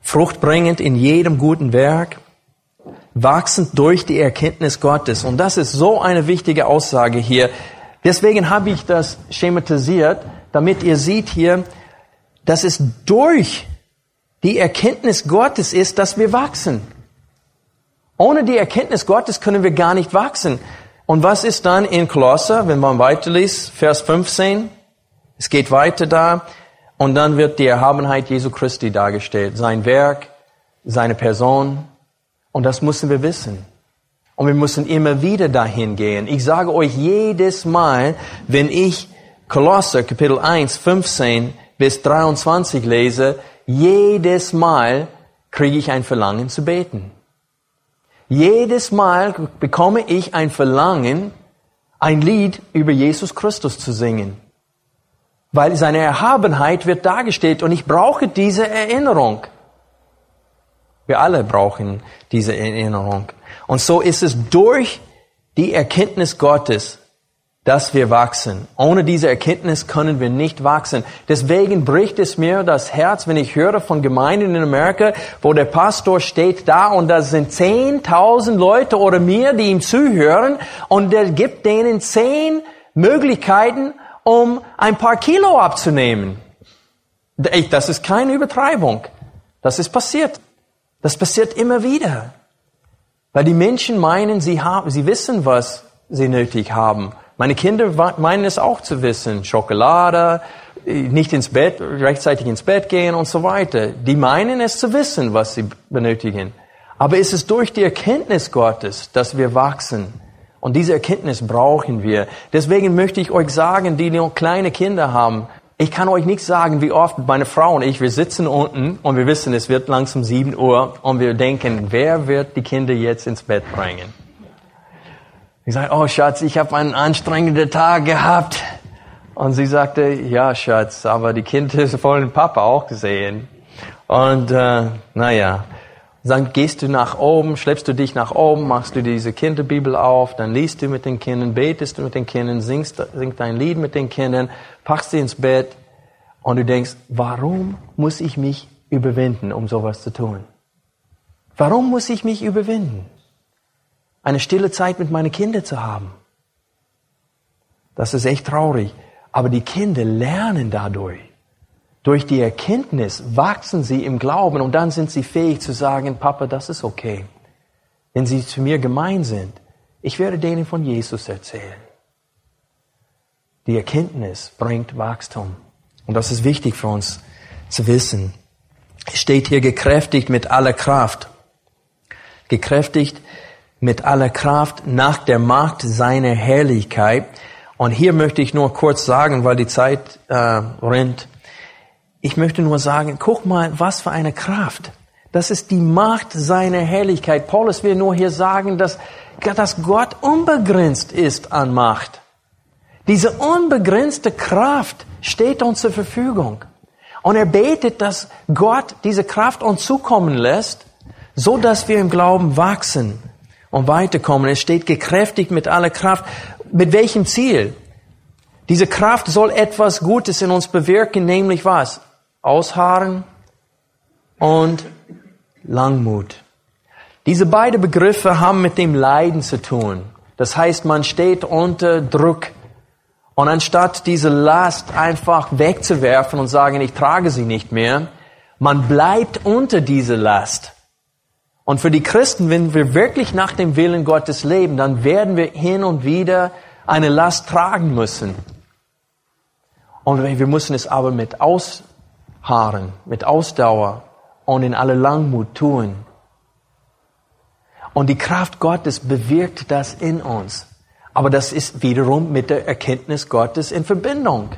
Fruchtbringend in jedem guten Werk, wachsend durch die Erkenntnis Gottes. Und das ist so eine wichtige Aussage hier. Deswegen habe ich das schematisiert, damit ihr seht hier, dass es durch die Erkenntnis Gottes ist, dass wir wachsen. Ohne die Erkenntnis Gottes können wir gar nicht wachsen. Und was ist dann in Kolosser, wenn man weiterliest, Vers 15? Es geht weiter da und dann wird die Erhabenheit Jesu Christi dargestellt. Sein Werk, seine Person. Und das müssen wir wissen. Und wir müssen immer wieder dahin gehen. Ich sage euch jedes Mal, wenn ich Kolosser Kapitel 1, 15 bis 23 lese, jedes Mal kriege ich ein Verlangen zu beten. Jedes Mal bekomme ich ein Verlangen, ein Lied über Jesus Christus zu singen. Weil seine Erhabenheit wird dargestellt und ich brauche diese Erinnerung. Wir alle brauchen diese Erinnerung. Und so ist es durch die Erkenntnis Gottes, dass wir wachsen. Ohne diese Erkenntnis können wir nicht wachsen. Deswegen bricht es mir das Herz, wenn ich höre von Gemeinden in Amerika, wo der Pastor steht da und da sind 10.000 Leute oder mehr, die ihm zuhören und der gibt denen zehn Möglichkeiten, um ein paar Kilo abzunehmen. Das ist keine Übertreibung. Das ist passiert. Das passiert immer wieder. Weil die Menschen meinen, sie haben, sie wissen, was sie nötig haben. Meine Kinder meinen es auch zu wissen. Schokolade, nicht ins Bett, rechtzeitig ins Bett gehen und so weiter. Die meinen es zu wissen, was sie benötigen. Aber es ist durch die Erkenntnis Gottes, dass wir wachsen. Und diese Erkenntnis brauchen wir. Deswegen möchte ich euch sagen, die noch kleine Kinder haben, ich kann euch nicht sagen, wie oft meine Frau und ich, wir sitzen unten und wir wissen, es wird langsam sieben Uhr und wir denken, wer wird die Kinder jetzt ins Bett bringen? Ich sage, oh Schatz, ich habe einen anstrengenden Tag gehabt. Und sie sagte, ja Schatz, aber die Kinder wollen Papa auch sehen. Und äh, naja, dann gehst du nach oben, schleppst du dich nach oben, machst du diese Kinderbibel auf, dann liest du mit den Kindern, betest du mit den Kindern, singst, singst dein Lied mit den Kindern, packst sie ins Bett und du denkst, warum muss ich mich überwinden, um sowas zu tun? Warum muss ich mich überwinden? Eine stille Zeit mit meinen Kindern zu haben. Das ist echt traurig. Aber die Kinder lernen dadurch. Durch die Erkenntnis wachsen sie im Glauben und dann sind sie fähig zu sagen, Papa, das ist okay. Wenn sie zu mir gemein sind, ich werde denen von Jesus erzählen. Die Erkenntnis bringt Wachstum. Und das ist wichtig für uns zu wissen. Es steht hier gekräftigt mit aller Kraft. Gekräftigt mit aller Kraft nach der Macht seiner Herrlichkeit. Und hier möchte ich nur kurz sagen, weil die Zeit äh, rennt. Ich möchte nur sagen, guck mal, was für eine Kraft. Das ist die Macht seiner Herrlichkeit. Paulus will nur hier sagen, dass, dass Gott unbegrenzt ist an Macht. Diese unbegrenzte Kraft steht uns zur Verfügung. Und er betet, dass Gott diese Kraft uns zukommen lässt, so dass wir im Glauben wachsen und weiterkommen. Es steht gekräftigt mit aller Kraft. Mit welchem Ziel? Diese Kraft soll etwas Gutes in uns bewirken, nämlich was? Ausharren und Langmut. Diese beiden Begriffe haben mit dem Leiden zu tun. Das heißt, man steht unter Druck. Und anstatt diese Last einfach wegzuwerfen und sagen, ich trage sie nicht mehr, man bleibt unter dieser Last. Und für die Christen, wenn wir wirklich nach dem Willen Gottes leben, dann werden wir hin und wieder eine Last tragen müssen. Und wir müssen es aber mit Ausharren, mit Ausdauer und in aller Langmut tun. Und die Kraft Gottes bewirkt das in uns. Aber das ist wiederum mit der Erkenntnis Gottes in Verbindung.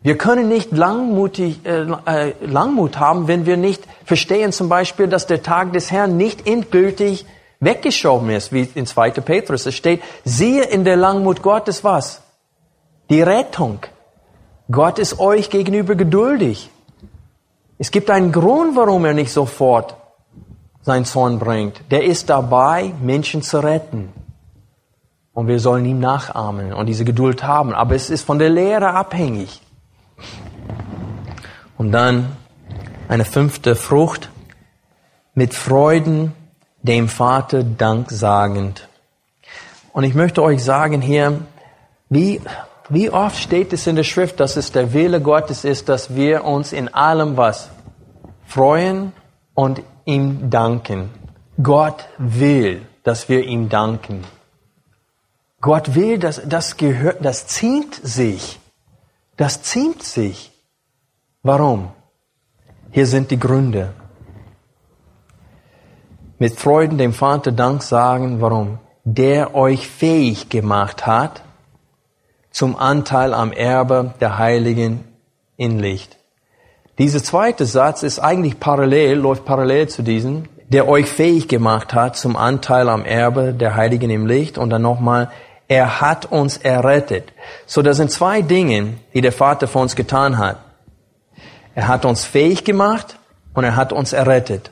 Wir können nicht langmutig, äh, äh, Langmut haben, wenn wir nicht verstehen zum Beispiel, dass der Tag des Herrn nicht endgültig weggeschoben ist, wie in 2. Petrus es steht. Siehe in der Langmut Gottes was? Die Rettung. Gott ist euch gegenüber geduldig. Es gibt einen Grund, warum er nicht sofort sein Zorn bringt. Der ist dabei, Menschen zu retten. Und wir sollen ihm nachahmen und diese Geduld haben. Aber es ist von der Lehre abhängig. Und dann eine fünfte Frucht, mit Freuden dem Vater Dank sagend. Und ich möchte euch sagen hier, wie, wie oft steht es in der Schrift, dass es der Wille Gottes ist, dass wir uns in allem was freuen und ihm danken. Gott will, dass wir ihm danken. Gott will, dass das gehört, das ziemt sich. Das ziemt sich. Warum? Hier sind die Gründe. Mit Freuden dem Vater Dank sagen, warum? Der euch fähig gemacht hat zum Anteil am Erbe der Heiligen in Licht. Dieser zweite Satz ist eigentlich parallel, läuft parallel zu diesem, der euch fähig gemacht hat zum Anteil am Erbe der Heiligen im Licht und dann nochmal, er hat uns errettet. So, das sind zwei Dinge, die der Vater für uns getan hat. Er hat uns fähig gemacht und er hat uns errettet.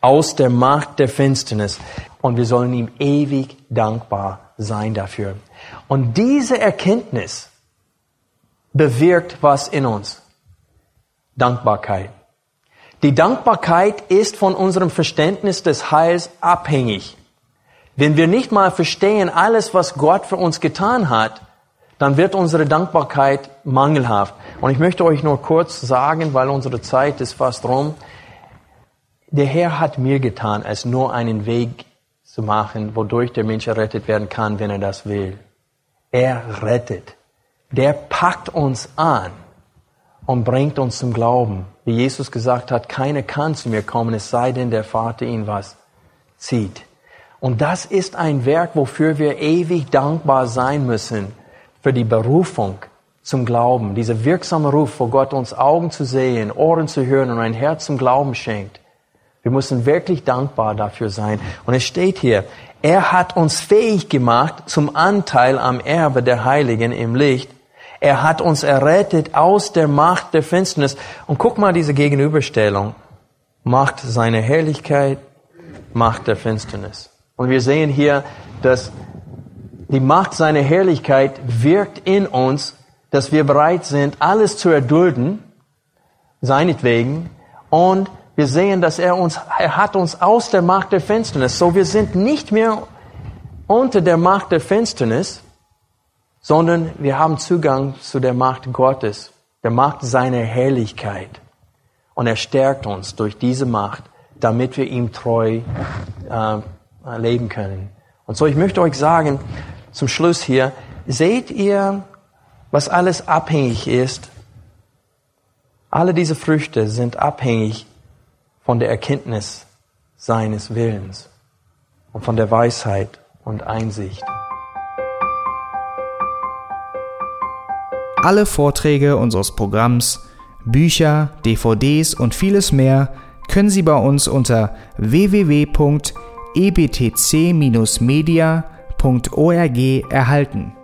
Aus der Macht der Finsternis. Und wir sollen ihm ewig dankbar sein dafür. Und diese Erkenntnis bewirkt was in uns. Dankbarkeit. Die Dankbarkeit ist von unserem Verständnis des Heils abhängig. Wenn wir nicht mal verstehen alles, was Gott für uns getan hat, dann wird unsere Dankbarkeit mangelhaft. Und ich möchte euch nur kurz sagen, weil unsere Zeit ist fast rum, der Herr hat mir getan, als nur einen Weg zu machen, wodurch der Mensch errettet werden kann, wenn er das will. Er rettet. Der packt uns an und bringt uns zum Glauben. Wie Jesus gesagt hat, keiner kann zu mir kommen, es sei denn, der Vater ihn was zieht. Und das ist ein Werk, wofür wir ewig dankbar sein müssen für die Berufung zum Glauben, dieser wirksame Ruf, wo Gott uns Augen zu sehen, Ohren zu hören und ein Herz zum Glauben schenkt. Wir müssen wirklich dankbar dafür sein. Und es steht hier, er hat uns fähig gemacht zum Anteil am Erbe der Heiligen im Licht. Er hat uns errettet aus der Macht der Finsternis. Und guck mal diese Gegenüberstellung. Macht seine Herrlichkeit, Macht der Finsternis. Und wir sehen hier, dass die Macht seiner Herrlichkeit wirkt in uns, dass wir bereit sind, alles zu erdulden, seinetwegen. Und wir sehen, dass er uns, er hat uns aus der Macht der Finsternis. So wir sind nicht mehr unter der Macht der Finsternis, sondern wir haben Zugang zu der Macht Gottes, der Macht seiner Herrlichkeit. Und er stärkt uns durch diese Macht, damit wir ihm treu äh, leben können. Und so, ich möchte euch sagen, zum Schluss hier, seht ihr was alles abhängig ist, alle diese Früchte sind abhängig von der Erkenntnis seines Willens und von der Weisheit und Einsicht. Alle Vorträge unseres Programms, Bücher, DVDs und vieles mehr können Sie bei uns unter www.ebtc-media.org erhalten.